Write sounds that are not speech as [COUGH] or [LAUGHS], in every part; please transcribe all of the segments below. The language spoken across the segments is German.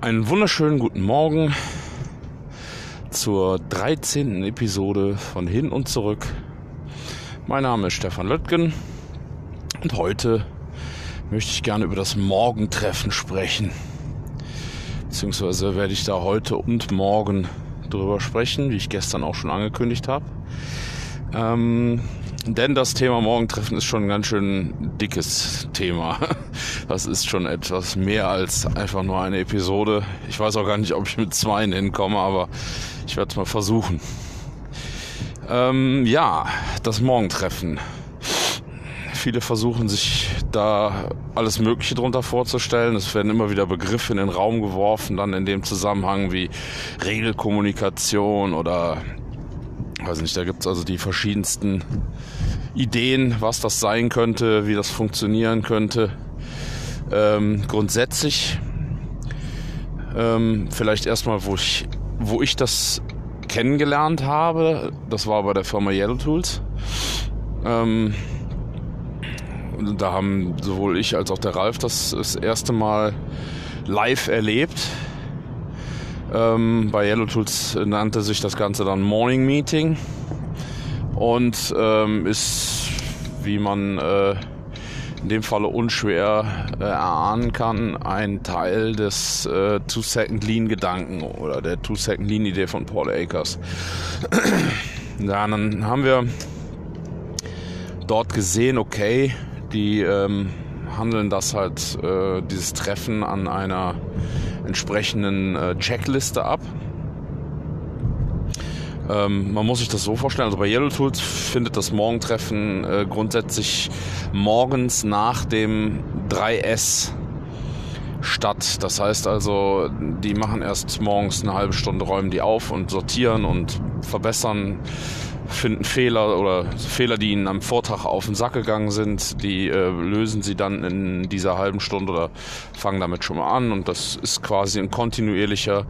Einen wunderschönen guten Morgen zur 13. Episode von Hin und Zurück. Mein Name ist Stefan Löttgen und heute möchte ich gerne über das Morgentreffen sprechen. Beziehungsweise werde ich da heute und morgen drüber sprechen, wie ich gestern auch schon angekündigt habe. Ähm, denn das Thema Morgentreffen ist schon ein ganz schön dickes Thema. [LAUGHS] Das ist schon etwas mehr als einfach nur eine Episode. Ich weiß auch gar nicht, ob ich mit zwei hinkomme, aber ich werde es mal versuchen. Ähm, ja, das Morgentreffen. Viele versuchen sich da alles Mögliche drunter vorzustellen. Es werden immer wieder Begriffe in den Raum geworfen, dann in dem Zusammenhang wie Regelkommunikation oder weiß nicht, da gibt es also die verschiedensten Ideen, was das sein könnte, wie das funktionieren könnte. Ähm, grundsätzlich ähm, vielleicht erstmal, wo ich, wo ich das kennengelernt habe, das war bei der Firma Yellow Tools. Ähm, da haben sowohl ich als auch der Ralf das das erste Mal live erlebt. Ähm, bei Yellow Tools nannte sich das Ganze dann Morning Meeting und ähm, ist, wie man äh, in dem Falle unschwer äh, erahnen kann, ein Teil des äh, Two-Second-Lean-Gedanken oder der Two-Second-Lean-Idee von Paul Akers. [CLEARS THROAT] ja, dann haben wir dort gesehen, okay, die ähm, handeln das halt, äh, dieses Treffen an einer entsprechenden äh, Checkliste ab. Ähm, man muss sich das so vorstellen, also bei Yellow Tools findet das Morgentreffen äh, grundsätzlich morgens nach dem 3S statt. Das heißt also, die machen erst morgens eine halbe Stunde, räumen die auf und sortieren und verbessern finden Fehler oder Fehler, die ihnen am Vortag auf den Sack gegangen sind, die äh, lösen sie dann in dieser halben Stunde oder fangen damit schon mal an. Und das ist quasi ein kontinuierlicher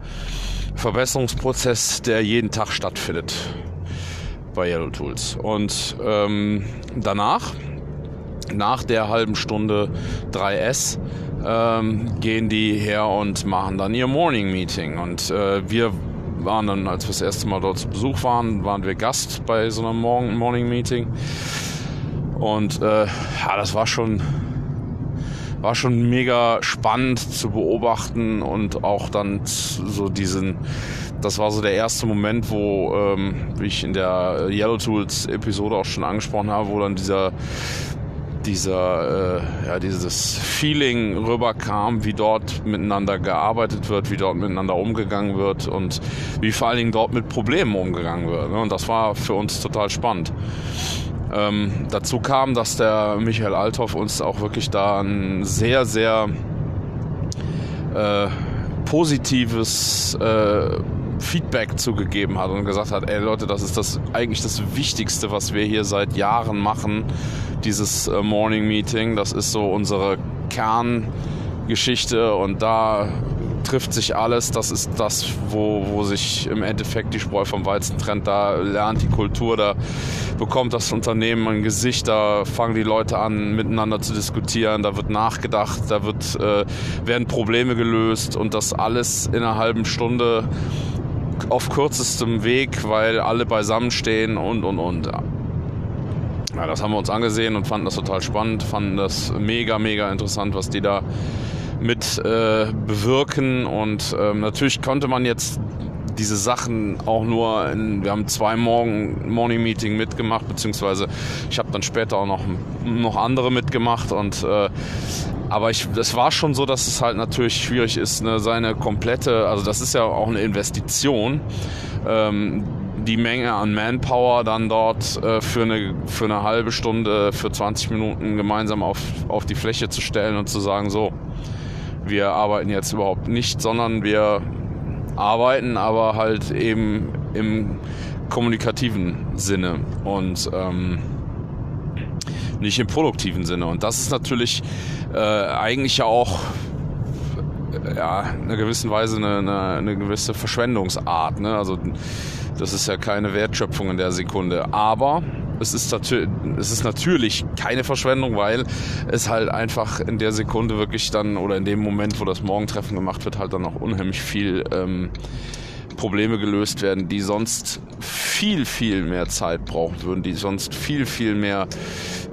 Verbesserungsprozess, der jeden Tag stattfindet bei Yellow Tools. Und ähm, danach, nach der halben Stunde 3S, ähm, gehen die her und machen dann ihr Morning Meeting. Und äh, wir waren dann, als wir das erste Mal dort zu Besuch waren, waren wir Gast bei so einem Morning Meeting. Und äh, ja, das war schon, war schon mega spannend zu beobachten und auch dann so diesen, das war so der erste Moment, wo, ähm, wie ich in der Yellow Tools Episode auch schon angesprochen habe, wo dann dieser dieser, äh, ja, dieses Feeling rüberkam, wie dort miteinander gearbeitet wird, wie dort miteinander umgegangen wird und wie vor allen Dingen dort mit Problemen umgegangen wird. Ne? Und das war für uns total spannend. Ähm, dazu kam, dass der Michael Althoff uns auch wirklich da ein sehr, sehr äh, positives äh, Feedback zugegeben hat und gesagt hat, ey Leute, das ist das eigentlich das Wichtigste, was wir hier seit Jahren machen, dieses äh, Morning Meeting. Das ist so unsere Kerngeschichte und da trifft sich alles. Das ist das, wo, wo sich im Endeffekt die Spreu vom Weizen trennt. Da lernt die Kultur, da bekommt das Unternehmen ein Gesicht, da fangen die Leute an, miteinander zu diskutieren, da wird nachgedacht, da wird, äh, werden Probleme gelöst und das alles in einer halben Stunde auf kürzestem Weg, weil alle beisammen stehen und und und. Ja, das haben wir uns angesehen und fanden das total spannend, fanden das mega, mega interessant, was die da mit äh, bewirken. Und ähm, natürlich konnte man jetzt diese Sachen auch nur, in, wir haben zwei Morgen Morning Meeting mitgemacht, beziehungsweise ich habe dann später auch noch, noch andere mitgemacht und äh, aber ich, es war schon so, dass es halt natürlich schwierig ist, ne, seine komplette, also das ist ja auch eine Investition, ähm, die Menge an Manpower dann dort äh, für, eine, für eine halbe Stunde, für 20 Minuten gemeinsam auf, auf die Fläche zu stellen und zu sagen, so, wir arbeiten jetzt überhaupt nicht, sondern wir arbeiten, aber halt eben im kommunikativen Sinne und ähm, nicht im produktiven Sinne. Und das ist natürlich äh, eigentlich ja auch ja, in einer gewissen Weise eine, eine, eine gewisse Verschwendungsart. Ne? Also Das ist ja keine Wertschöpfung in der Sekunde. Aber es ist, es ist natürlich keine Verschwendung, weil es halt einfach in der Sekunde wirklich dann oder in dem Moment, wo das Morgentreffen gemacht wird, halt dann noch unheimlich viel ähm, Probleme gelöst werden, die sonst viel, viel mehr Zeit brauchen würden, die sonst viel, viel mehr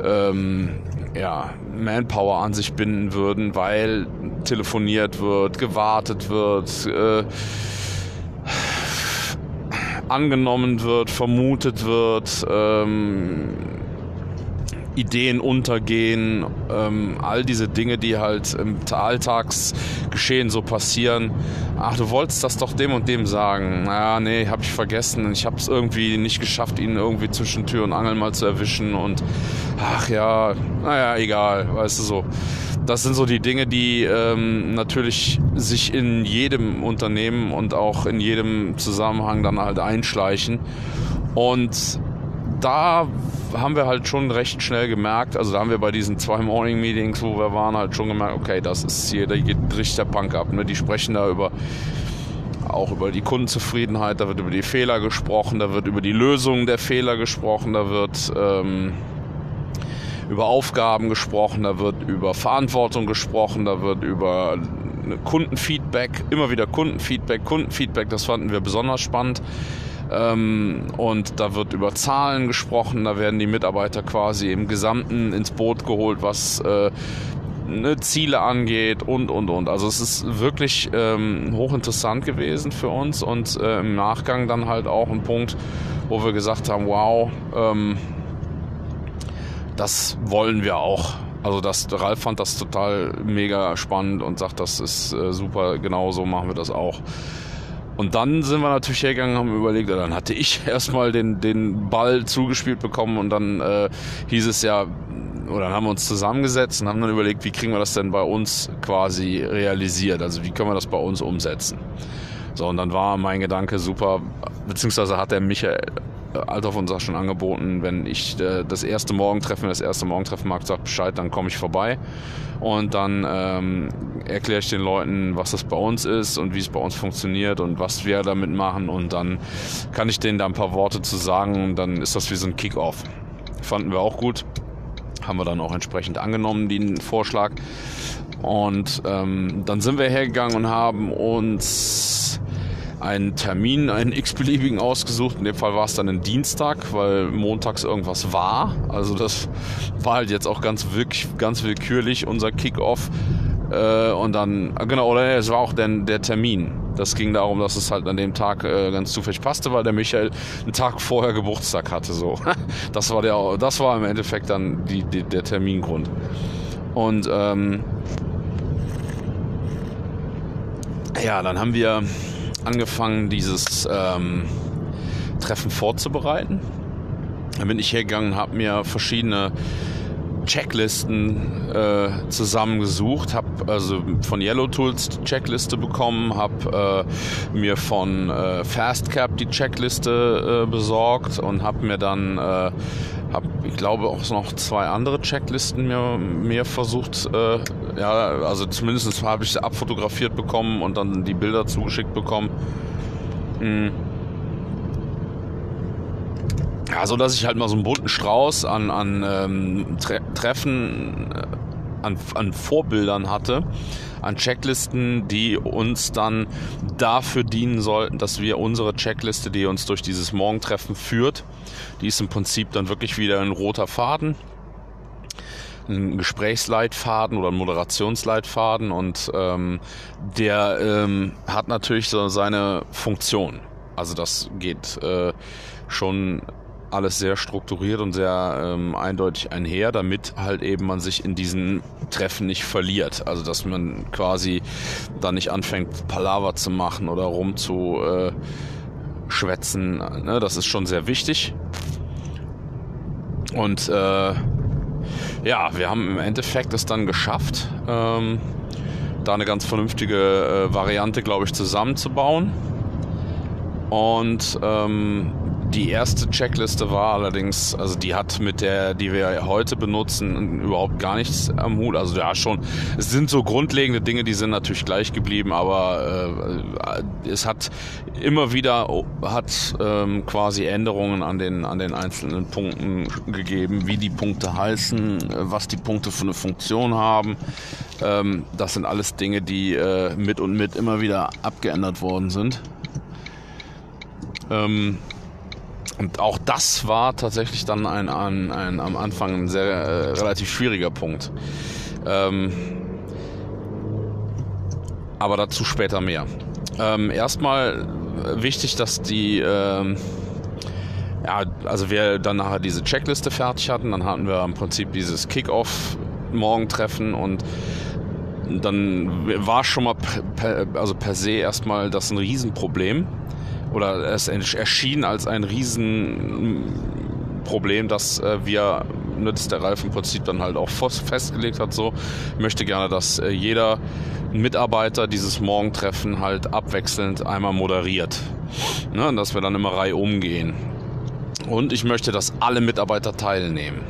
ähm, ja, Manpower an sich binden würden, weil telefoniert wird, gewartet wird, äh, angenommen wird, vermutet wird, ähm, Ideen untergehen, ähm, all diese Dinge, die halt im Alltagsgeschehen so passieren. Ach, du wolltest das doch dem und dem sagen. Naja, nee, hab ich vergessen. Ich habe es irgendwie nicht geschafft, ihn irgendwie zwischen Tür und Angel mal zu erwischen. Und ach ja, naja, egal, weißt du so. Das sind so die Dinge, die ähm, natürlich sich in jedem Unternehmen und auch in jedem Zusammenhang dann halt einschleichen. Und da haben wir halt schon recht schnell gemerkt, also da haben wir bei diesen zwei Morning Meetings, wo wir waren, halt schon gemerkt, okay, das ist hier, da geht richtig der Punk ab. Ne? Die sprechen da über auch über die Kundenzufriedenheit, da wird über die Fehler gesprochen, da wird über die Lösungen der Fehler gesprochen, da wird ähm, über Aufgaben gesprochen, da wird über Verantwortung gesprochen, da wird über Kundenfeedback, immer wieder Kundenfeedback, Kundenfeedback, das fanden wir besonders spannend. Ähm, und da wird über Zahlen gesprochen, da werden die Mitarbeiter quasi im Gesamten ins Boot geholt, was äh, ne, Ziele angeht und und und. Also es ist wirklich ähm, hochinteressant gewesen für uns und äh, im Nachgang dann halt auch ein Punkt, wo wir gesagt haben, wow, ähm, das wollen wir auch. Also das, Ralf fand das total mega spannend und sagt, das ist äh, super, genau so machen wir das auch. Und dann sind wir natürlich hergegangen und haben überlegt, dann hatte ich [LAUGHS] erstmal den, den Ball zugespielt bekommen und dann äh, hieß es ja, oder dann haben wir uns zusammengesetzt und haben dann überlegt, wie kriegen wir das denn bei uns quasi realisiert? Also wie können wir das bei uns umsetzen? So, und dann war mein Gedanke super, beziehungsweise hat der Michael Althoff uns auch schon angeboten, wenn ich äh, das erste Morgentreffen, das erste Morgentreffen mag, sagt Bescheid, dann komme ich vorbei. Und dann ähm, erkläre ich den Leuten, was das bei uns ist und wie es bei uns funktioniert und was wir damit machen. Und dann kann ich denen da ein paar Worte zu sagen und dann ist das wie so ein Kick-Off. Fanden wir auch gut. Haben wir dann auch entsprechend angenommen, den Vorschlag. Und ähm, dann sind wir hergegangen und haben uns einen Termin, einen [LAUGHS] x-beliebigen ausgesucht. In dem Fall war es dann ein Dienstag, weil montags irgendwas war. Also das war halt jetzt auch ganz wirklich ganz willkürlich unser Kickoff. Äh, und dann, ah, genau, oder es war auch denn der Termin. Das ging darum, dass es halt an dem Tag äh, ganz zufällig passte, weil der Michael einen Tag vorher Geburtstag hatte. So, [LAUGHS] das war der, das war im Endeffekt dann die, die der Termingrund. Und ähm, ja, dann haben wir angefangen, dieses ähm, Treffen vorzubereiten. Dann bin ich hergegangen, habe mir verschiedene Checklisten äh, zusammengesucht, habe also von Yellow Tools die Checkliste bekommen, habe äh, mir von äh, Fastcap die Checkliste äh, besorgt und habe mir dann, äh, hab, ich glaube auch noch zwei andere Checklisten mir, mir versucht, äh, ja, also zumindest habe ich sie abfotografiert bekommen und dann die Bilder zugeschickt bekommen. Mhm ja, so dass ich halt mal so einen bunten Strauß an, an ähm, Tre Treffen, äh, an, an Vorbildern hatte, an Checklisten, die uns dann dafür dienen sollten, dass wir unsere Checkliste, die uns durch dieses Morgentreffen führt, die ist im Prinzip dann wirklich wieder ein roter Faden, ein Gesprächsleitfaden oder ein Moderationsleitfaden und ähm, der ähm, hat natürlich so seine Funktion. Also das geht äh, schon alles sehr strukturiert und sehr ähm, eindeutig einher, damit halt eben man sich in diesen Treffen nicht verliert. Also dass man quasi da nicht anfängt, Palaver zu machen oder rum zu äh, schwätzen. Ne? Das ist schon sehr wichtig. Und äh, ja, wir haben im Endeffekt es dann geschafft, ähm, da eine ganz vernünftige äh, Variante, glaube ich, zusammenzubauen. Und ähm, die erste Checkliste war allerdings, also die hat mit der, die wir heute benutzen, überhaupt gar nichts am Hut. Also ja schon, es sind so grundlegende Dinge, die sind natürlich gleich geblieben, aber äh, es hat immer wieder hat ähm, quasi Änderungen an den an den einzelnen Punkten gegeben, wie die Punkte heißen, was die Punkte für eine Funktion haben. Ähm, das sind alles Dinge, die äh, mit und mit immer wieder abgeändert worden sind. Ähm, und auch das war tatsächlich dann ein, ein, ein am Anfang ein sehr äh, relativ schwieriger Punkt. Ähm, aber dazu später mehr. Ähm, erstmal wichtig, dass die, ähm, ja, also wir dann nachher diese Checkliste fertig hatten, dann hatten wir im Prinzip dieses Kick-Off-Morgentreffen und dann war schon mal per, also per se erstmal das ein Riesenproblem oder es erschien als ein Riesenproblem, dass äh, wir, ne, dass der Ralf im Prinzip dann halt auch festgelegt hat, so, möchte gerne, dass äh, jeder Mitarbeiter dieses Morgentreffen halt abwechselnd einmal moderiert. Ne, dass wir dann immer Reihe umgehen. Und ich möchte, dass alle Mitarbeiter teilnehmen.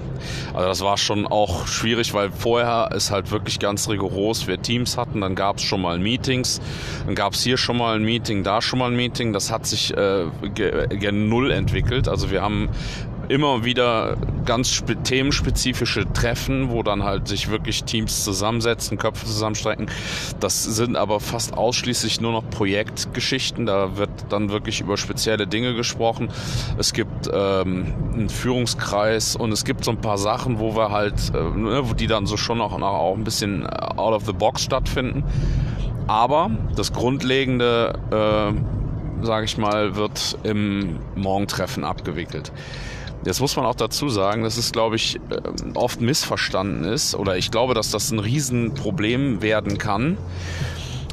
Also das war schon auch schwierig, weil vorher ist halt wirklich ganz rigoros wir Teams hatten. Dann gab es schon mal Meetings, dann gab es hier schon mal ein Meeting, da schon mal ein Meeting. Das hat sich äh, gen Null entwickelt. Also wir haben immer wieder ganz themenspezifische Treffen, wo dann halt sich wirklich Teams zusammensetzen, Köpfe zusammenstrecken. Das sind aber fast ausschließlich nur noch Projektgeschichten. Da wird dann wirklich über spezielle Dinge gesprochen. Es gibt ähm, einen Führungskreis und es gibt so ein paar Sachen, wo wir halt, äh, ne, die dann so schon auch, auch ein bisschen out of the box stattfinden. Aber das Grundlegende, äh, sage ich mal, wird im Morgentreffen abgewickelt. Jetzt muss man auch dazu sagen, dass es, glaube ich, ähm, oft missverstanden ist oder ich glaube, dass das ein Riesenproblem werden kann,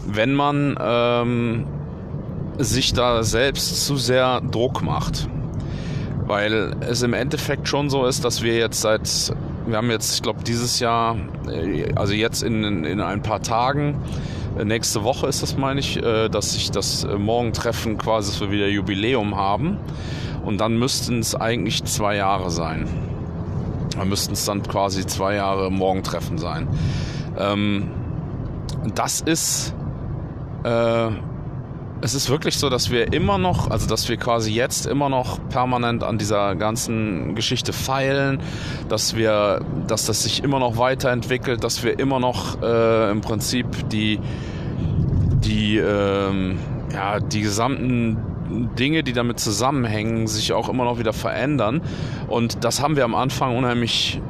wenn man ähm, sich da selbst zu sehr Druck macht. Weil es im Endeffekt schon so ist, dass wir jetzt seit, wir haben jetzt, ich glaube, dieses Jahr, äh, also jetzt in, in ein paar Tagen, nächste Woche ist das, meine ich, äh, dass sich das Morgentreffen quasi für wieder Jubiläum haben. Und dann müssten es eigentlich zwei Jahre sein. Dann müssten es dann quasi zwei Jahre Morgentreffen sein. Ähm, das ist, äh, es ist wirklich so, dass wir immer noch, also dass wir quasi jetzt immer noch permanent an dieser ganzen Geschichte feilen, dass wir, dass das sich immer noch weiterentwickelt, dass wir immer noch äh, im Prinzip die, die, ähm, ja, die gesamten Dinge, die damit zusammenhängen, sich auch immer noch wieder verändern. Und das haben wir am Anfang unheimlich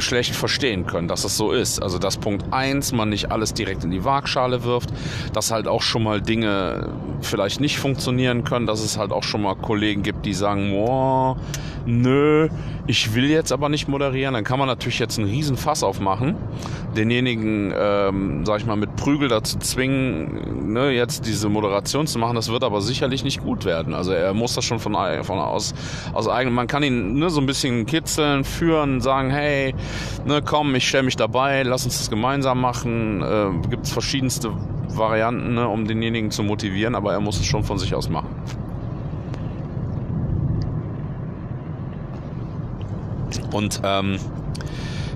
schlecht verstehen können, dass es so ist. Also dass Punkt 1 man nicht alles direkt in die Waagschale wirft, dass halt auch schon mal Dinge vielleicht nicht funktionieren können, dass es halt auch schon mal Kollegen gibt, die sagen, boah, nö, ich will jetzt aber nicht moderieren, dann kann man natürlich jetzt einen riesen Fass aufmachen, denjenigen, ähm, sag ich mal, mit Prügel dazu zwingen, ne, jetzt diese Moderation zu machen, das wird aber sicherlich nicht gut werden. Also er muss das schon von, von aus, aus eigen, man kann ihn ne, so ein bisschen kitzeln, führen, sagen, hey, ne, komm, ich stelle mich dabei, lass uns das gemeinsam machen, äh, gibt es verschiedenste Varianten, ne, um denjenigen zu motivieren, aber er muss es schon von sich aus machen. Und ähm,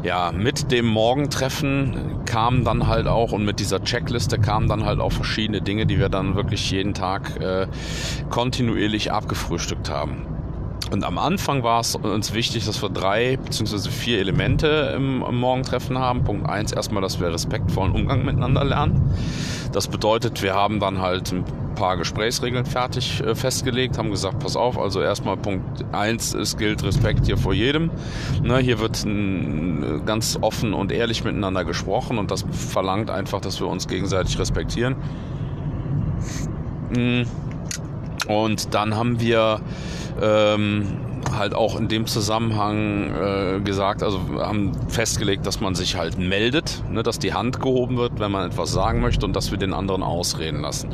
ja, mit dem Morgentreffen kamen dann halt auch und mit dieser Checkliste kamen dann halt auch verschiedene Dinge, die wir dann wirklich jeden Tag äh, kontinuierlich abgefrühstückt haben. Und am Anfang war es uns wichtig, dass wir drei bzw. vier Elemente im, im Morgentreffen haben. Punkt eins erstmal, dass wir respektvollen Umgang miteinander lernen. Das bedeutet, wir haben dann halt ein paar Gesprächsregeln fertig äh, festgelegt, haben gesagt, pass auf, also erstmal Punkt eins, es gilt Respekt hier vor jedem. Ne, hier wird n, ganz offen und ehrlich miteinander gesprochen und das verlangt einfach, dass wir uns gegenseitig respektieren. Mm. Und dann haben wir ähm, halt auch in dem Zusammenhang äh, gesagt, also haben festgelegt, dass man sich halt meldet, ne, dass die Hand gehoben wird, wenn man etwas sagen möchte und dass wir den anderen ausreden lassen.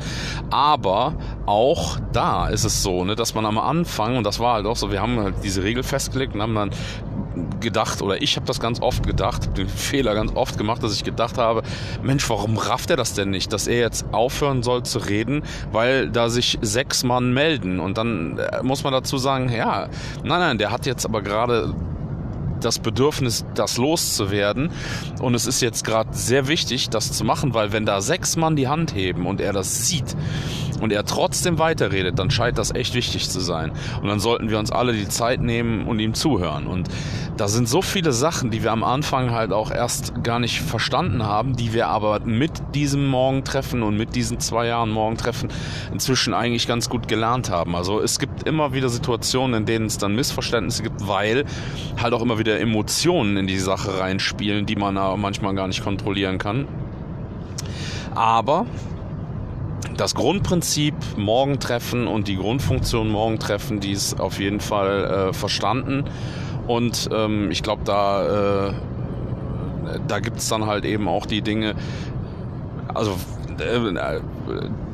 Aber auch da ist es so, ne, dass man am Anfang, und das war halt auch so, wir haben halt diese Regel festgelegt und haben dann gedacht, oder ich habe das ganz oft gedacht, den Fehler ganz oft gemacht, dass ich gedacht habe, Mensch, warum rafft er das denn nicht, dass er jetzt aufhören soll zu reden, weil da sich sechs Mann melden. Und dann äh, muss man dazu sagen, ja, nein, nein, der hat jetzt aber gerade das Bedürfnis, das loszuwerden. Und es ist jetzt gerade sehr wichtig, das zu machen, weil wenn da sechs Mann die Hand heben und er das sieht und er trotzdem weiterredet, dann scheint das echt wichtig zu sein. Und dann sollten wir uns alle die Zeit nehmen und ihm zuhören. Und da sind so viele Sachen, die wir am Anfang halt auch erst gar nicht verstanden haben, die wir aber mit diesem Morgentreffen und mit diesen zwei Jahren Morgentreffen inzwischen eigentlich ganz gut gelernt haben. Also es gibt immer wieder Situationen, in denen es dann Missverständnisse gibt, weil halt auch immer wieder Emotionen in die Sache reinspielen, die man manchmal gar nicht kontrollieren kann. Aber das Grundprinzip Morgentreffen und die Grundfunktion Morgentreffen, die ist auf jeden Fall äh, verstanden. Und ähm, ich glaube, da, äh, da gibt es dann halt eben auch die Dinge, also äh,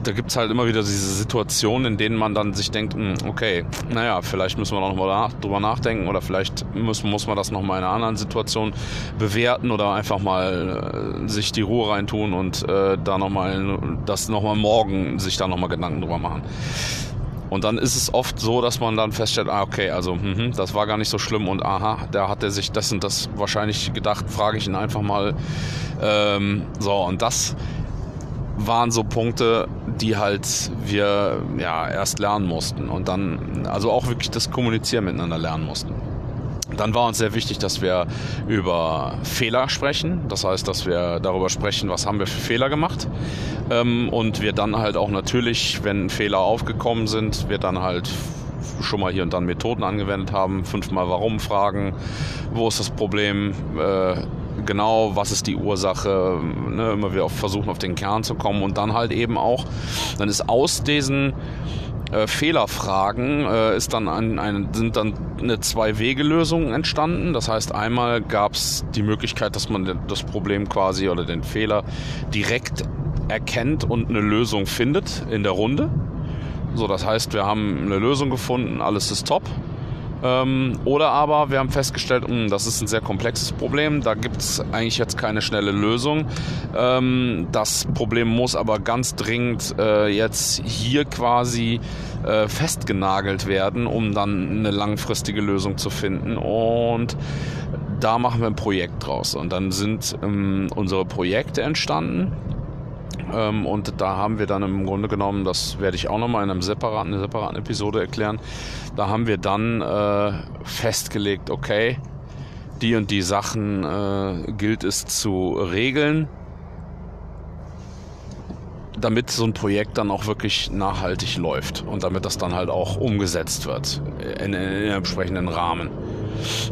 da gibt es halt immer wieder diese Situationen, in denen man dann sich denkt, hm, okay, naja, vielleicht müssen wir noch mal nach, drüber nachdenken oder vielleicht muss, muss man das noch mal in einer anderen Situation bewerten oder einfach mal äh, sich die Ruhe reintun und äh, da noch mal das noch mal morgen sich da noch mal Gedanken drüber machen. Und dann ist es oft so, dass man dann feststellt, ah, okay, also mh, das war gar nicht so schlimm und aha, da hat er sich das und das wahrscheinlich gedacht, frage ich ihn einfach mal. Ähm, so, und das waren so Punkte, die halt wir ja erst lernen mussten und dann also auch wirklich das Kommunizieren miteinander lernen mussten. Dann war uns sehr wichtig, dass wir über Fehler sprechen. Das heißt, dass wir darüber sprechen, was haben wir für Fehler gemacht. Ähm, und wir dann halt auch natürlich, wenn Fehler aufgekommen sind, wir dann halt schon mal hier und dann Methoden angewendet haben. Fünfmal warum fragen, wo ist das Problem, äh, genau, was ist die Ursache, ne, immer wieder versuchen, auf den Kern zu kommen und dann halt eben auch, dann ist aus diesen äh, Fehlerfragen äh, ist dann ein, ein, sind dann eine Zwei-Wege-Lösung entstanden. Das heißt, einmal gab es die Möglichkeit, dass man das Problem quasi oder den Fehler direkt erkennt und eine Lösung findet in der Runde. So, das heißt, wir haben eine Lösung gefunden, alles ist top. Ähm, oder aber wir haben festgestellt, mh, hm, das ist ein sehr komplexes Problem, da gibt es eigentlich jetzt keine schnelle Lösung. Ähm, das Problem muss aber ganz dringend äh, jetzt hier quasi äh, festgenagelt werden, um dann eine langfristige Lösung zu finden. Und da machen wir ein Projekt draus. Und dann sind ähm, unsere Projekte entstanden. Ähm, und da haben wir dann im Grunde genommen, das werde ich auch nochmal in einem separaten, einer separaten Episode erklären, da haben wir dann äh, festgelegt, okay, die und die Sachen äh, gilt es zu regeln, damit so ein Projekt dann auch wirklich nachhaltig läuft und damit das dann halt auch umgesetzt wird in, in, in einem entsprechenden Rahmen.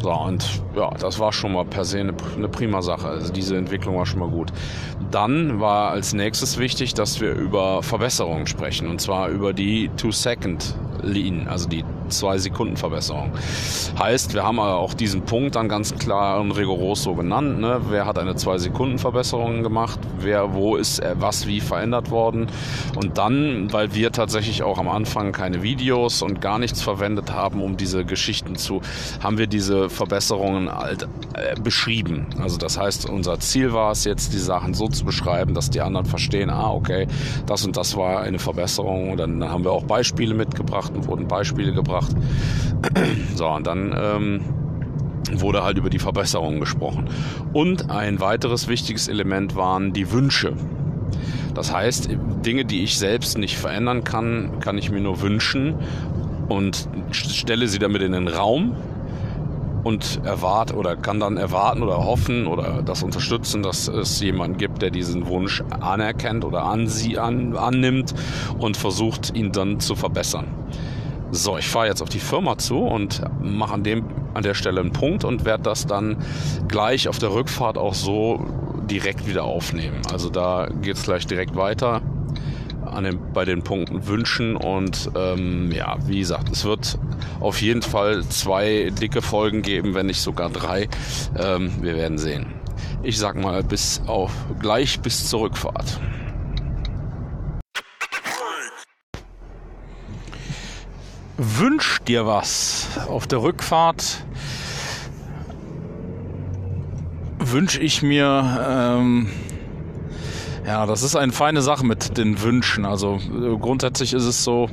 So, und ja, das war schon mal per se eine, eine prima Sache. Also diese Entwicklung war schon mal gut. Dann war als nächstes wichtig, dass wir über Verbesserungen sprechen und zwar über die Two-Second Lean, also die zwei Sekunden Verbesserung. Heißt, wir haben auch diesen Punkt dann ganz klar und rigoros so genannt. Ne? Wer hat eine zwei Sekunden Verbesserung gemacht? Wer, wo ist was wie verändert worden? Und dann, weil wir tatsächlich auch am Anfang keine Videos und gar nichts verwendet haben, um diese Geschichten zu, haben wir diese Verbesserungen halt, äh, beschrieben. Also das heißt, unser Ziel war es jetzt, die Sachen so zu beschreiben, dass die anderen verstehen, ah, okay, das und das war eine Verbesserung. Und dann haben wir auch Beispiele mitgebracht wurden Beispiele gebracht. [CLEARS THROAT] So, und dann ähm, wurde halt über die Verbesserungen gesprochen. Und ein weiteres wichtiges Element waren die Wünsche. Das heißt, Dinge, die ich selbst nicht verändern kann, kann ich mir nur wünschen und stelle sie damit in den Raum und erwarte oder kann dann erwarten oder hoffen oder das unterstützen, dass es jemanden gibt, der diesen Wunsch anerkennt oder an sie an, annimmt und versucht, ihn dann zu verbessern. So, ich fahre jetzt auf die Firma zu und mache an, dem, an der Stelle einen Punkt und werde das dann gleich auf der Rückfahrt auch so direkt wieder aufnehmen. Also da geht es gleich direkt weiter an den, bei den Punkten wünschen. Und ähm, ja, wie gesagt, es wird auf jeden Fall zwei dicke Folgen geben, wenn nicht sogar drei. Ähm, wir werden sehen. Ich sag mal bis auf gleich bis zur Rückfahrt. Wünsch dir was auf der Rückfahrt wünsche ich mir? Ähm, ja, das ist eine feine Sache mit den Wünschen. Also äh, grundsätzlich ist es so,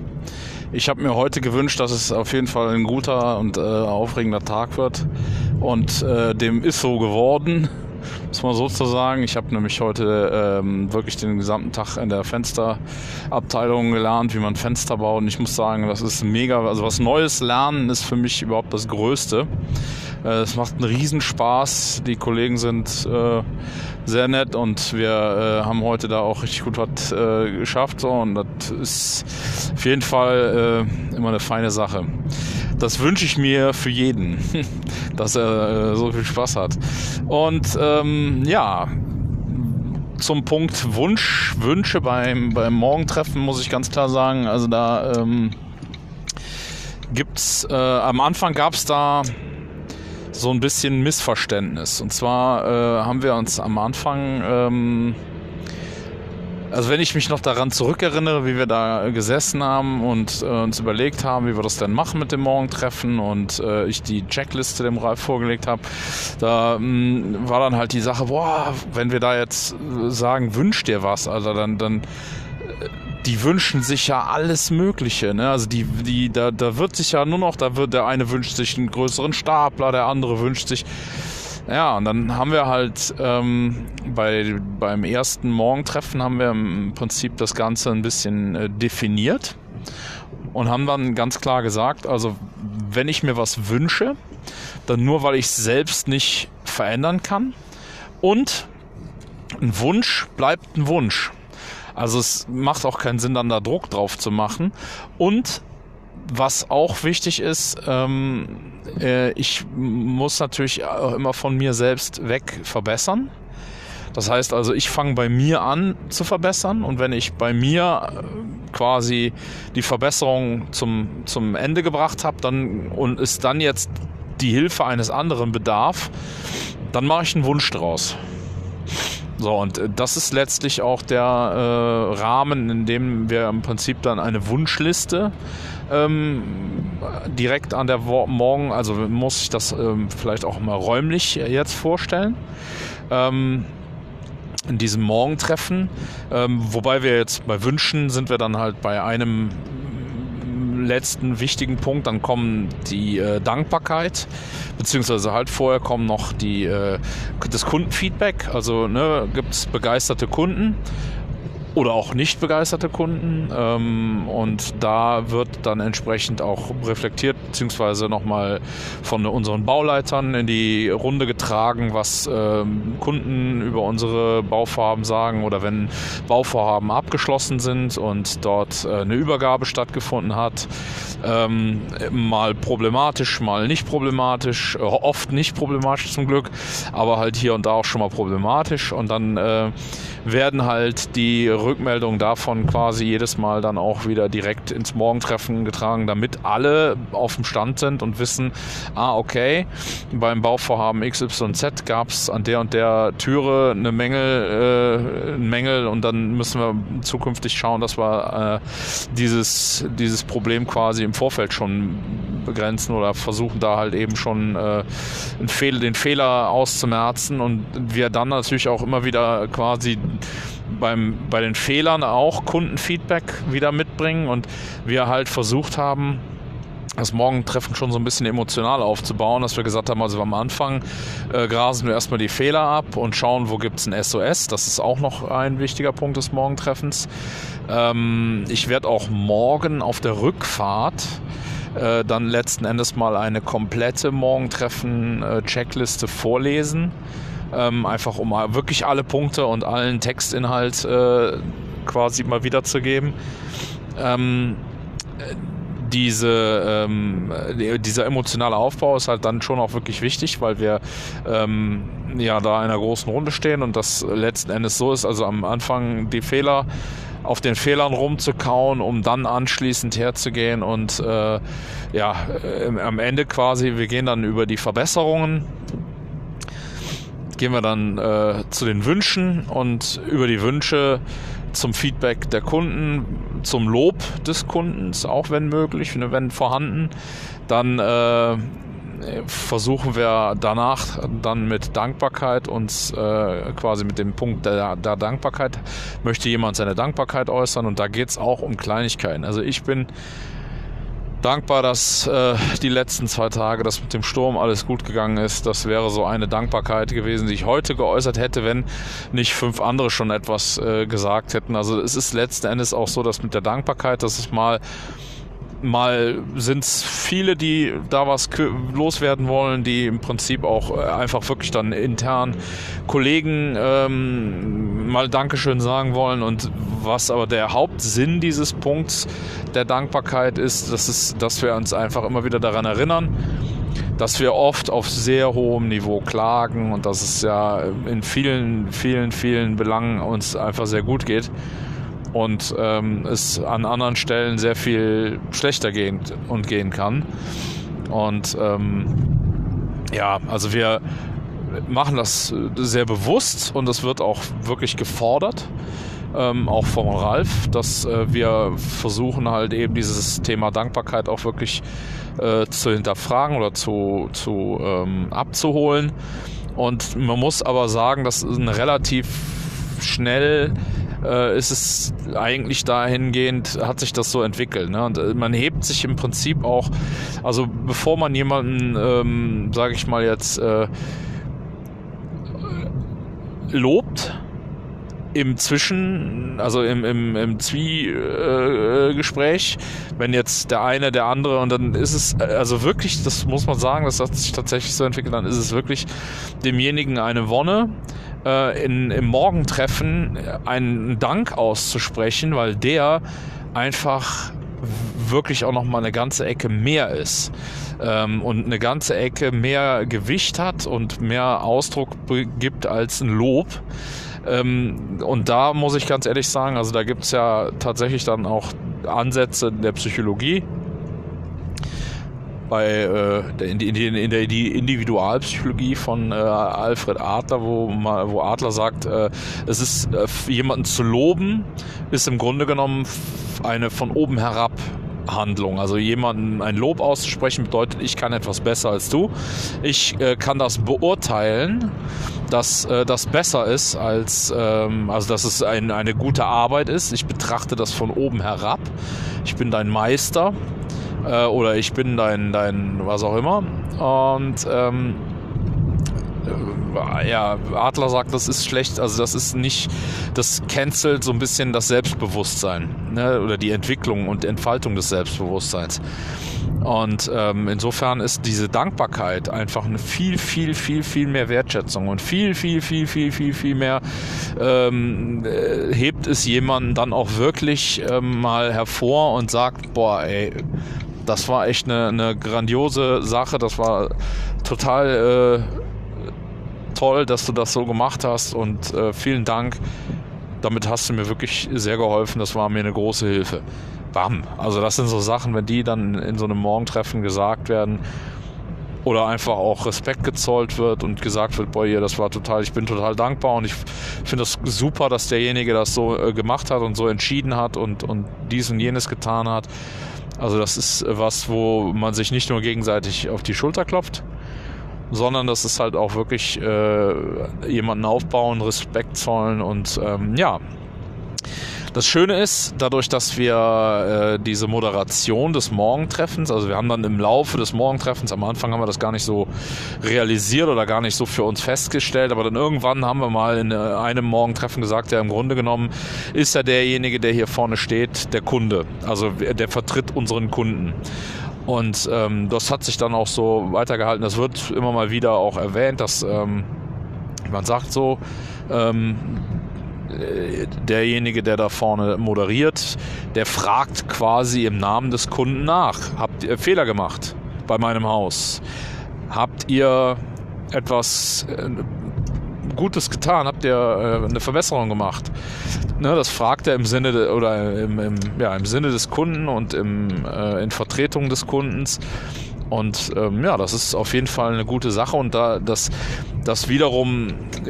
ich habe mir heute gewünscht, dass es auf jeden Fall ein guter und äh, aufregender Tag wird. Und äh, dem ist so geworden muss man sozusagen. Ich habe nämlich heute ähm, wirklich den gesamten Tag in der Fensterabteilung gelernt, wie man Fenster baut. Und ich muss sagen, das ist mega. Also was Neues lernen ist für mich überhaupt das Größte. Äh, es macht einen Riesenspaß. Die Kollegen sind äh, sehr nett und wir äh, haben heute da auch richtig gut was äh, geschafft. So, und das ist auf jeden Fall äh, immer eine feine Sache. Das wünsche ich mir für jeden, [LAUGHS] dass er äh, so viel Spaß hat. Und ähm, ja, zum Punkt Wunsch, Wünsche beim, beim Morgentreffen muss ich ganz klar sagen, also da ähm, gibt's, äh, am Anfang gab es da so ein bisschen Missverständnis. Und zwar äh, haben wir uns am Anfang ähm, also wenn ich mich noch daran zurückerinnere, wie wir da gesessen haben und äh, uns überlegt haben, wie wir das denn machen mit dem Morgentreffen und äh, ich die Checkliste dem Ralf vorgelegt habe, da mh, hm, war dann halt die Sache, boah, wenn wir da jetzt sagen, wünscht dir was, also dann, dann äh, die wünschen sich ja alles Mögliche. Ne? Also die, die, da, da wird sich ja nur noch, da wird der eine wünscht sich einen größeren Stapler, der andere wünscht sich ja, und dann haben wir halt ähm, bei, beim ersten Morgentreffen haben wir im Prinzip das Ganze ein bisschen äh, definiert und haben dann ganz klar gesagt, also wenn ich mir was wünsche, dann nur weil ich es selbst nicht verändern kann und ein Wunsch bleibt ein Wunsch. Also es macht auch keinen Sinn, dann da Druck drauf zu machen. Und was auch wichtig ist, ähm, äh, ich muss natürlich auch immer von mir selbst weg verbessern. Das heißt also, ich fange bei mir an zu verbessern und wenn ich bei mir äh, quasi die Verbesserung zum, zum Ende gebracht habe dann, und es dann jetzt die Hilfe eines anderen bedarf, dann mache ich einen Wunsch draus. So, und äh, das ist letztlich auch der äh, Rahmen, in dem wir im Prinzip dann eine Wunschliste ähm, direkt an der Morgen, also muss ich das ähm, vielleicht auch mal räumlich jetzt vorstellen. Ähm, in diesem Morgentreffen. Ähm, wobei wir jetzt bei Wünschen sind wir dann halt bei einem letzten wichtigen Punkt. Dann kommen die äh, Dankbarkeit, beziehungsweise halt vorher kommen noch die, äh, das Kundenfeedback. Also ne, gibt es begeisterte Kunden oder auch nicht begeisterte Kunden. Ähm, und da wird dann entsprechend auch reflektiert, beziehungsweise nochmal von unseren Bauleitern in die Runde getragen, was ähm, Kunden über unsere Bauvorhaben sagen oder wenn Bauvorhaben abgeschlossen sind und dort äh, eine Übergabe stattgefunden hat. Ähm, mal problematisch, mal nicht problematisch, äh, oft nicht problematisch zum Glück, aber halt hier und da auch schon mal problematisch. Und dann äh, werden halt die Rückmeldungen davon quasi jedes Mal dann auch wieder direkt ins Morgentreffen getragen, damit alle auf dem Stand sind und wissen, ah, okay, beim Bauvorhaben XYZ gab es an der und der Türe eine Mängel, äh, Mängel und dann müssen wir zukünftig schauen, dass wir äh, dieses, dieses Problem quasi im Vorfeld schon begrenzen oder versuchen da halt eben schon äh, den Fehler auszumerzen und wir dann natürlich auch immer wieder quasi beim, bei den Fehlern auch Kundenfeedback wieder mitbringen und wir halt versucht haben, das Morgentreffen schon so ein bisschen emotional aufzubauen, dass wir gesagt haben, also am Anfang äh, grasen wir erstmal die Fehler ab und schauen, wo gibt es ein SOS. Das ist auch noch ein wichtiger Punkt des Morgentreffens. Ähm, ich werde auch morgen auf der Rückfahrt äh, dann letzten Endes mal eine komplette Morgentreffen-Checkliste vorlesen ähm, einfach um wirklich alle Punkte und allen Textinhalt äh, quasi mal wiederzugeben. Ähm, diese, ähm, dieser emotionale Aufbau ist halt dann schon auch wirklich wichtig, weil wir ähm, ja da in einer großen Runde stehen und das letzten Endes so ist, also am Anfang die Fehler auf den Fehlern rumzukauen, um dann anschließend herzugehen und äh, ja, äh, am Ende quasi, wir gehen dann über die Verbesserungen gehen wir dann äh, zu den Wünschen und über die Wünsche zum Feedback der Kunden, zum Lob des Kundens, auch wenn möglich, wenn vorhanden. Dann äh, versuchen wir danach dann mit Dankbarkeit uns äh, quasi mit dem Punkt der, der, Dankbarkeit, möchte jemand seine Dankbarkeit äußern und da geht es auch um Kleinigkeiten. Also ich bin dankbar, dass äh, die letzten zwei Tage, dass mit dem Sturm alles gut gegangen ist. Das wäre so eine Dankbarkeit gewesen, die ich heute geäußert hätte, wenn nicht fünf andere schon etwas äh, gesagt hätten. Also es ist letzten Endes auch so, dass mit der Dankbarkeit, dass es mal mal sind es viele, die da was loswerden wollen, die im Prinzip auch äh, einfach wirklich dann intern Kollegen ähm, mal Dankeschön sagen wollen. Und was aber der Hauptsinn dieses Punkts der Dankbarkeit ist, das ist, dass wir uns einfach immer wieder daran erinnern, dass wir oft auf sehr hohem Niveau klagen und dass es ja in vielen, vielen, vielen Belangen uns einfach sehr gut geht und ähm, es an anderen Stellen sehr viel schlechter gehen und gehen kann. Und ähm, ja, also wir machen das sehr bewusst und es wird auch wirklich gefordert, ähm, auch vom Ralf, dass äh, wir versuchen halt eben dieses Thema Dankbarkeit auch wirklich äh, zu hinterfragen oder zu, zu ähm, abzuholen. Und man muss aber sagen, dass eine relativ schnell äh, ist es eigentlich dahingehend, hat sich das so entwickelt. Ne? Und äh, man hebt sich im Prinzip auch, also bevor man jemanden, ähm, sage ich mal jetzt, äh, lobt, im Zwischen, also im, im, im Zwiegespräch, äh, wenn jetzt der eine, der andere und dann ist es, also wirklich, das muss man sagen, das hat sich tatsächlich so entwickelt, dann ist es wirklich demjenigen eine Wonne, äh, in, im Morgentreffen einen Dank auszusprechen, weil der einfach wirklich auch noch mal eine ganze Ecke mehr ist ähm, und eine ganze Ecke mehr Gewicht hat und mehr Ausdruck gibt als ein Lob. Ähm, und da muss ich ganz ehrlich sagen, also da gibt es ja tatsächlich dann auch Ansätze der Psychologie, bei äh, in, in, in, der Individualpsychologie von äh, Alfred Adler, wo, wo Adler sagt, äh, es ist äh, jemanden zu loben, ist im Grunde genommen eine von oben herab Handlung. Also jemanden ein Lob auszusprechen bedeutet, ich kann etwas besser als du. Ich äh, kann das beurteilen, dass äh, das besser ist als, ähm, also dass es ein, eine gute Arbeit ist. Ich betrachte das von oben herab. Ich bin dein Meister äh, oder ich bin dein, dein, was auch immer. Und ähm, äh, ja, Adler sagt, das ist schlecht, also das ist nicht, das cancelt so ein bisschen das Selbstbewusstsein ne, oder die Entwicklung und Entfaltung des Selbstbewusstseins. Und ähm, insofern ist diese Dankbarkeit einfach eine viel, viel, viel, viel mehr Wertschätzung und viel, viel, viel, viel, viel, viel mehr ähm, äh, hebt es jemanden dann auch wirklich ähm, mal hervor und sagt, boah, ey, das war echt eine, eine grandiose Sache. Das war total äh, toll, dass du das so gemacht hast und äh, vielen Dank. Damit hast du mir wirklich sehr geholfen. Das war mir eine große Hilfe. Bam. Also das sind so Sachen, wenn die dann in so einem Morgentreffen gesagt werden oder einfach auch Respekt gezollt wird und gesagt wird, boah, hier, das war total, ich bin total dankbar und ich finde das super, dass derjenige das so äh, gemacht hat und so entschieden hat und, und dies und jenes getan hat. Also das ist was, wo man sich nicht nur gegenseitig auf die Schulter klopft, sondern das ist halt auch wirklich äh, jemanden aufbauen, Respekt zollen und ähm, ja, das Schöne ist, dadurch, dass wir äh, diese Moderation des Morgentreffens, also wir haben dann im Laufe des Morgentreffens, am Anfang haben wir das gar nicht so realisiert oder gar nicht so für uns festgestellt, aber dann irgendwann haben wir mal in äh, einem Morgentreffen gesagt, ja im Grunde genommen ist ja derjenige, der hier vorne steht, der Kunde. Also der vertritt unseren Kunden. Und ähm, das hat sich dann auch so weitergehalten. Das wird immer mal wieder auch erwähnt, dass ähm, man sagt so, ähm, derjenige, der da vorne moderiert, der fragt quasi im Namen des Kunden nach. Habt ihr Fehler gemacht bei meinem Haus? Habt ihr etwas äh, Gutes getan? Habt ihr äh, eine Verbesserung gemacht? Ne, das fragt er im Sinne de, oder im, im, ja, im Sinne des Kunden und im, äh, in Vertretung des Kundens. Und ähm, ja, das ist auf jeden Fall eine gute Sache und da das, das wiederum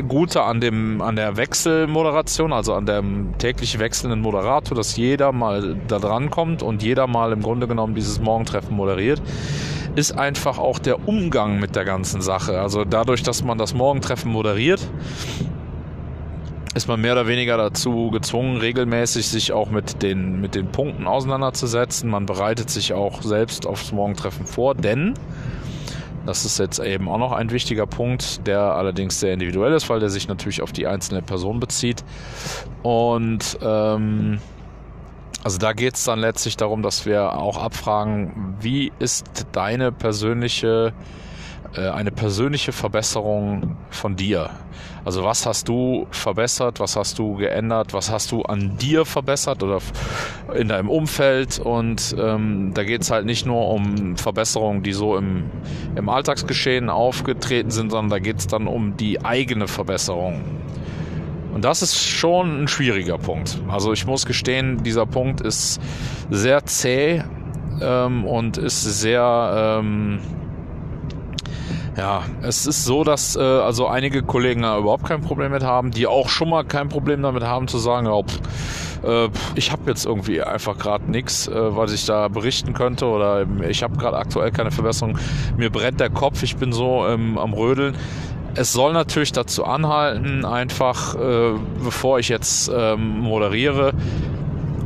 Gute an dem an der Wechselmoderation, also an dem täglich wechselnden Moderator, dass jeder mal da dran kommt und jeder mal im Grunde genommen dieses Morgentreffen moderiert, ist einfach auch der Umgang mit der ganzen Sache. Also dadurch, dass man das Morgentreffen moderiert, ist man mehr oder weniger dazu gezwungen, regelmäßig sich auch mit den, mit den Punkten auseinanderzusetzen. Man bereitet sich auch selbst aufs Morgentreffen vor, denn das ist jetzt eben auch noch ein wichtiger Punkt, der allerdings sehr individuell ist, weil der sich natürlich auf die einzelne Person bezieht. Und ähm, also da geht es dann letztlich darum, dass wir auch abfragen, wie ist deine persönliche äh, eine persönliche Verbesserung von dir. Also was hast du verbessert, was hast du geändert, was hast du an dir verbessert oder in deinem Umfeld und ähm, da geht es halt nicht nur um Verbesserungen, die so im, im Alltagsgeschehen aufgetreten sind, sondern da geht es dann um die eigene Verbesserung. Und das ist schon ein schwieriger Punkt. Also ich muss gestehen, dieser Punkt ist sehr zäh ähm, und ist sehr... Ähm, ja, es ist so, dass äh, also einige Kollegen da überhaupt kein Problem mit haben, die auch schon mal kein Problem damit haben zu sagen, oh, pff, äh, ich habe jetzt irgendwie einfach gerade nichts, äh, was ich da berichten könnte oder ich habe gerade aktuell keine Verbesserung. Mir brennt der Kopf, ich bin so ähm, am Rödeln. Es soll natürlich dazu anhalten, einfach äh, bevor ich jetzt ähm, moderiere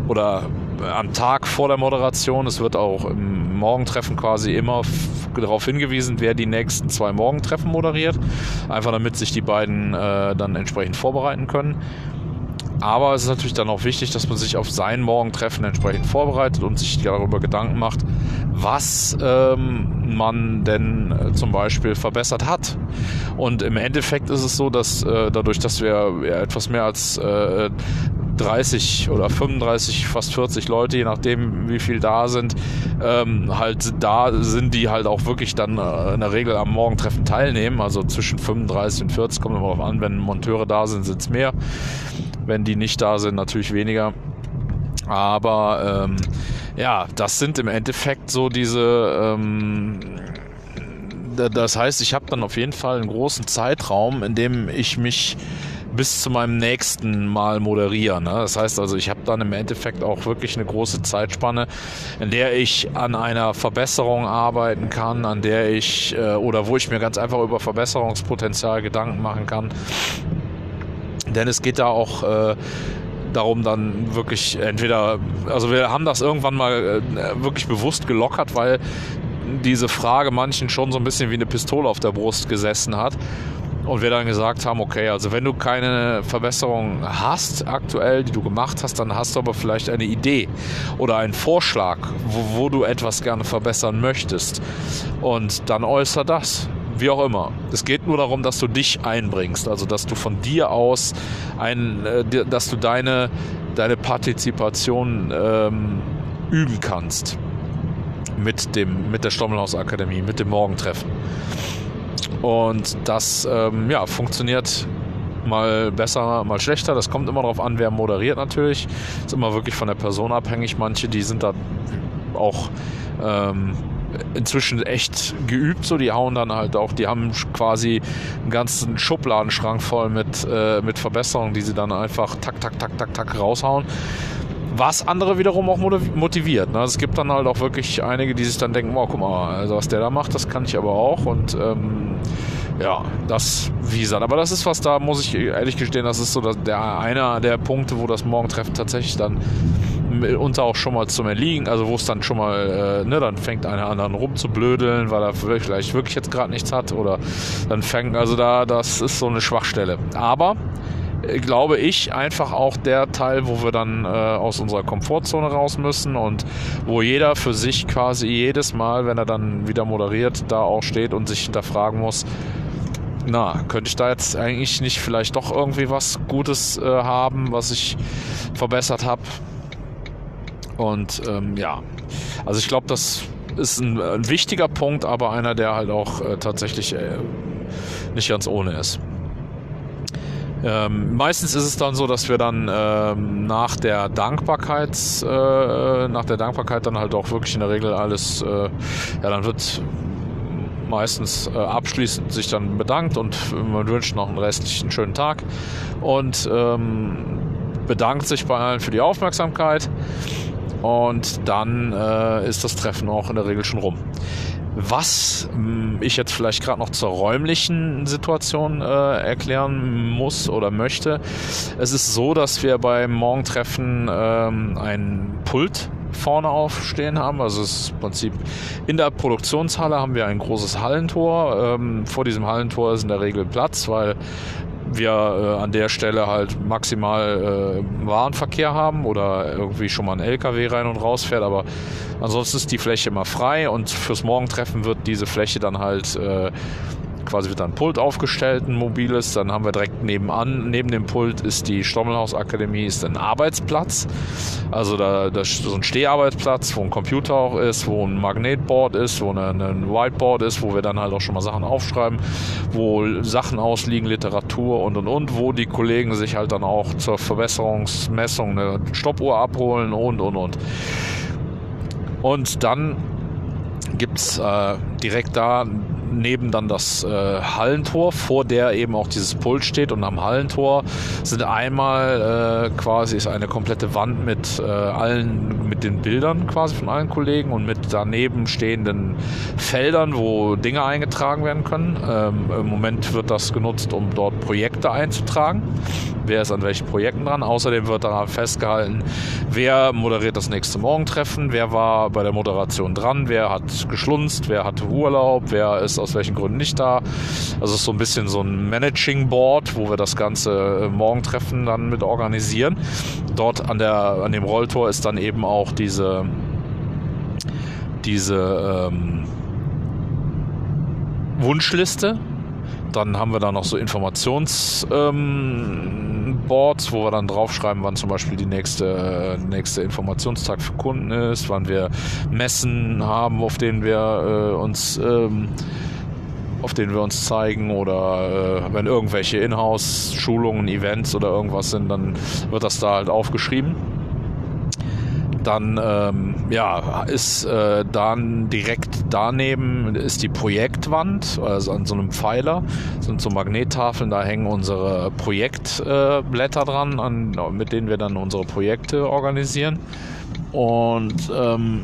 oder am Tag vor der Moderation. Es wird auch im Morgentreffen quasi immer darauf hingewiesen, wer die nächsten zwei Morgentreffen moderiert. Einfach damit sich die beiden äh, dann entsprechend vorbereiten können. Aber es ist natürlich dann auch wichtig, dass man sich auf sein Morgentreffen entsprechend vorbereitet und sich darüber Gedanken macht, was ähm, man denn äh, zum Beispiel verbessert hat. Und im Endeffekt ist es so, dass äh, dadurch, dass wir ja, etwas mehr als äh, 30 oder 35, fast 40 Leute, je nachdem wie viel da sind, ähm, halt da sind, die halt auch wirklich dann äh, in der Regel am Morgentreffen teilnehmen. Also zwischen 35 und 40 kommt immer darauf an, wenn Monteure da sind, sind es mehr. Wenn die nicht da sind, natürlich weniger. Aber ähm, ja, das sind im Endeffekt so diese ähm, das heißt, ich habe dann auf jeden Fall einen großen Zeitraum, in dem ich mich bis zu meinem nächsten Mal moderieren. Ne? Das heißt also, ich habe dann im Endeffekt auch wirklich eine große Zeitspanne, in der ich an einer Verbesserung arbeiten kann, an der ich äh, oder wo ich mir ganz einfach über Verbesserungspotenzial Gedanken machen kann. Denn es geht da auch äh, darum dann wirklich entweder, also wir haben das irgendwann mal äh, wirklich bewusst gelockert, weil diese Frage manchen schon so ein bisschen wie eine Pistole auf der Brust gesessen hat. Und wir dann gesagt haben, okay, also wenn du keine Verbesserung hast aktuell, die du gemacht hast, dann hast du aber vielleicht eine Idee oder einen Vorschlag, wo, wo du etwas gerne verbessern möchtest. Und dann äußer das wie auch immer. Es geht nur darum, dass du dich einbringst, also dass du von dir aus ein, äh, dass du deine, deine Partizipation ähm, üben kannst mit dem, mit der Stommelhaus Akademie, mit dem Morgentreffen. Und das ähm, ja, funktioniert mal besser, mal schlechter. Das kommt immer darauf an, wer moderiert natürlich. Ist immer wirklich von der Person abhängig. Manche, die sind da auch ähm, inzwischen echt geübt, so die hauen dann halt auch, die haben quasi einen ganzen Schubladenschrank voll mit, äh, mit Verbesserungen, die sie dann einfach tak, tak, tak, tak, tak raushauen was andere wiederum auch motiviert. Ne? Es gibt dann halt auch wirklich einige, die sich dann denken, oh, guck mal, also was der da macht, das kann ich aber auch und ähm, ja, das, wie gesagt, aber das ist was, da muss ich ehrlich gestehen, das ist so der einer der Punkte, wo das Morgentreffen tatsächlich dann mitunter auch schon mal zum Erliegen, also wo es dann schon mal, äh, ne, dann fängt einer an rumzublödeln, weil er vielleicht wirklich jetzt gerade nichts hat oder dann fängt, also da, das ist so eine Schwachstelle. Aber glaube ich, einfach auch der Teil, wo wir dann äh, aus unserer Komfortzone raus müssen und wo jeder für sich quasi jedes Mal, wenn er dann wieder moderiert, da auch steht und sich hinterfragen muss, na, könnte ich da jetzt eigentlich nicht vielleicht doch irgendwie was Gutes äh, haben, was ich verbessert habe? Und ähm, ja, also ich glaube, das ist ein, ein, wichtiger Punkt, aber einer, der halt auch äh, tatsächlich äh, nicht ganz ohne ist. Ähm, meistens ist es dann so, dass wir dann ähm, nach der Dankbarkeit, äh, nach der Dankbarkeit dann halt auch wirklich in der Regel alles, äh, ja, dann wird meistens äh, abschließend sich dann bedankt und man wünscht noch einen restlichen schönen Tag und ähm, bedankt sich bei allen für die Aufmerksamkeit und dann äh, ist das Treffen auch in der Regel schon rum. Was hm, ich jetzt vielleicht gerade noch zur räumlichen Situation äh, erklären muss oder möchte. Es ist so, dass wir beim Morgentreffen ähm, ein Pult vorne aufstehen haben. Also es ist im Prinzip in der Produktionshalle haben wir ein großes Hallentor. Ähm, vor diesem Hallentor ist in der Regel Platz, weil wir äh, an der Stelle halt maximal äh, Warenverkehr haben oder irgendwie schon mal ein LKW rein und raus fährt, aber ansonsten ist die Fläche immer frei und fürs Morgentreffen wird diese Fläche dann halt äh, quasi wird dann ein Pult aufgestellt, ein mobiles. Dann haben wir direkt nebenan, neben dem Pult ist die Stommelhaus-Akademie, ist ein Arbeitsplatz. Also da, da ist so ein Steharbeitsplatz, wo ein Computer auch ist, wo ein Magnetboard ist, wo eine, ein Whiteboard ist, wo wir dann halt auch schon mal Sachen aufschreiben, wo Sachen ausliegen, Literatur und und und, wo die Kollegen sich halt dann auch zur Verbesserungsmessung eine Stoppuhr abholen und und und. Und dann gibt es äh, direkt da neben dann das äh, Hallentor, vor der eben auch dieses Pult steht. Und am Hallentor sind einmal äh, quasi ist eine komplette Wand mit äh, allen, mit den Bildern quasi von allen Kollegen und mit daneben stehenden Feldern, wo Dinge eingetragen werden können. Ähm, Im Moment wird das genutzt, um dort Projekte einzutragen. Wer ist an welchen Projekten dran? Außerdem wird daran festgehalten, wer moderiert das nächste Morgentreffen, wer war bei der Moderation dran, wer hat geschlunzt, wer hatte Urlaub, wer ist aus welchen Gründen nicht da. Also es ist so ein bisschen so ein Managing Board, wo wir das ganze äh, Morgentreffen dann mit organisieren. Dort an, der, an dem Rolltor ist dann eben auch diese, diese ähm, Wunschliste. Dann haben wir da noch so Informationsboards, ähm, wo wir dann draufschreiben, wann zum Beispiel die nächste, äh, nächste Informationstag für Kunden ist, wann wir Messen haben, auf denen wir äh, uns ähm, auf denen wir uns zeigen oder äh, wenn irgendwelche Inhouse-Schulungen, Events oder irgendwas sind, dann wird das da halt aufgeschrieben. Dann ähm, ja, ist äh, dann direkt daneben ist die Projektwand, also an so einem Pfeiler sind so Magnettafeln, da hängen unsere Projektblätter äh, dran, an, mit denen wir dann unsere Projekte organisieren. Und ähm,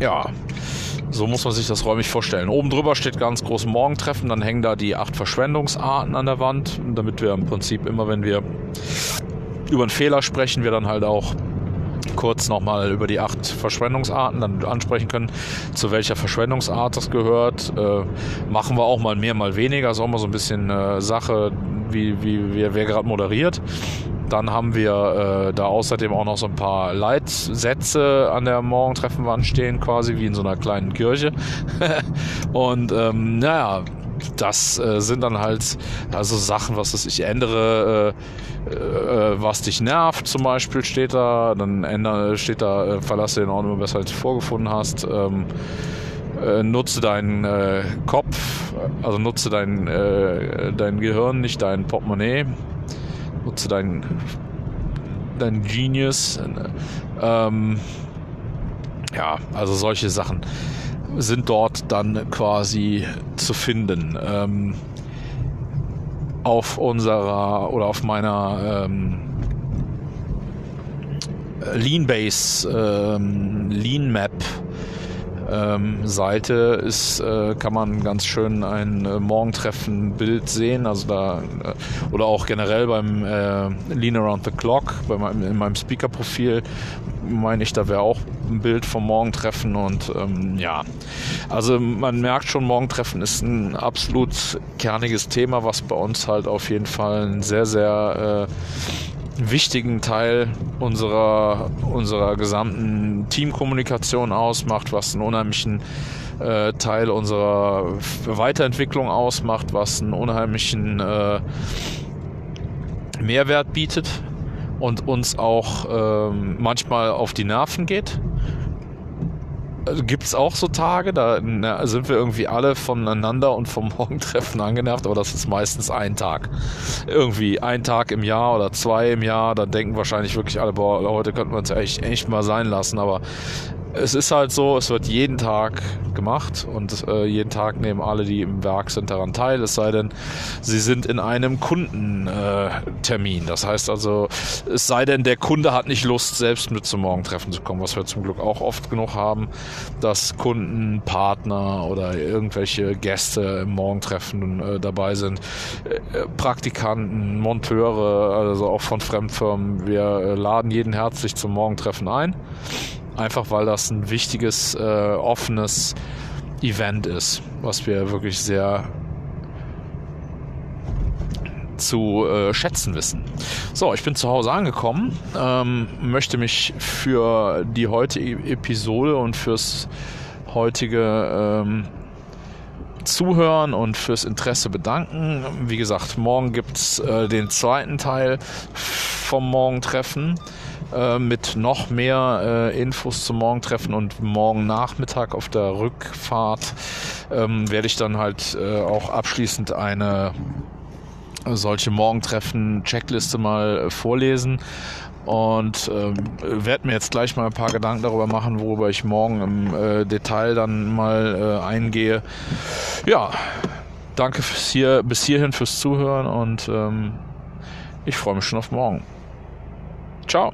ja, so muss man sich das räumlich vorstellen. Oben drüber steht ganz groß Morgentreffen, dann hängen da die acht Verschwendungsarten an der Wand, damit wir im Prinzip immer, wenn wir über einen Fehler sprechen, wir dann halt auch kurz nochmal über die acht Verschwendungsarten dann ansprechen können, zu welcher Verschwendungsart das gehört. Äh, machen wir auch mal mehr, mal weniger, ist auch mal so ein bisschen äh, Sache, wie, wie, wie wer gerade moderiert. Dann haben wir äh, da außerdem auch noch so ein paar Leitsätze an der Morgentreffenwand stehen, quasi wie in so einer kleinen Kirche. [LAUGHS] und ähm, naja, das äh, sind dann halt also Sachen, was das ich ändere, äh, äh, was dich nervt, zum Beispiel steht da, dann ändere, steht da, äh, verlasse den Ort immer besser als du vorgefunden hast. Ähm, äh, nutze deinen äh, Kopf, also nutze dein, dein Gehirn, nicht dein Portemonnaie nutze dein, dein Genius. Ähm, ja, also solche Sachen sind dort dann quasi zu finden. Ähm, auf unserer oder auf meiner ähm, Lean-Base ähm, Lean Map ähm, Seite ist, äh, kann man ganz schön ein äh, Morgentreffen-Bild sehen. Also da äh, oder auch generell beim äh, Lean Around the Clock, bei meinem, in meinem Speaker-Profil meine ich, da wäre auch ein Bild vom Morgentreffen und ähm, ja, also man merkt schon, Morgentreffen ist ein absolut kerniges Thema, was bei uns halt auf jeden Fall ein sehr, sehr äh, wichtigen Teil unserer, unserer gesamten Teamkommunikation ausmacht, was einen unheimlichen äh, Teil unserer Weiterentwicklung ausmacht, was einen unheimlichen äh, Mehrwert bietet und uns auch äh, manchmal auf die Nerven geht gibt es auch so Tage, da na, sind wir irgendwie alle voneinander und vom [LAUGHS] Morgentreffen angenervt, aber das ist meistens ein Tag. Irgendwie ein Tag im Jahr oder zwei im Jahr, da denken wahrscheinlich wirklich alle, boah, heute könnten wir uns echt, echt mal sein lassen, aber es ist halt so, es wird jeden Tag gemacht und äh, jeden Tag nehmen alle, die im Werk sind, daran teil. Es sei denn, sie sind in einem Kundentermin. Äh, das heißt also, es sei denn, der Kunde hat nicht Lust, selbst mit zum Morgentreffen zu kommen, was wir zum Glück auch oft genug haben, dass Kunden, Partner oder irgendwelche Gäste im Morgentreffen äh, dabei sind. Äh, Praktikanten, Monteure, also auch von Fremdfirmen. Wir äh, laden jeden herzlich zum Morgentreffen ein. Einfach weil das ein wichtiges, äh, offenes Event ist, was wir wirklich sehr zu äh, schätzen wissen. So, ich bin zu Hause angekommen, ähm, möchte mich für die heutige Episode und fürs heutige ähm, Zuhören und fürs Interesse bedanken. Wie gesagt, morgen gibt es äh, den zweiten Teil vom Morgentreffen. Äh, mit noch mehr äh, Infos zum Morgentreffen und morgen Nachmittag auf der Rückfahrt ähm, werde ich dann halt äh, auch abschließend eine solche Morgentreffen-Checkliste mal äh, vorlesen und ähm, werde mir jetzt gleich mal ein paar Gedanken darüber machen, worüber ich morgen im äh, Detail dann mal äh, eingehe. Ja, danke hier, bis hierhin fürs Zuhören und ähm, ich freue mich schon auf morgen. Ciao.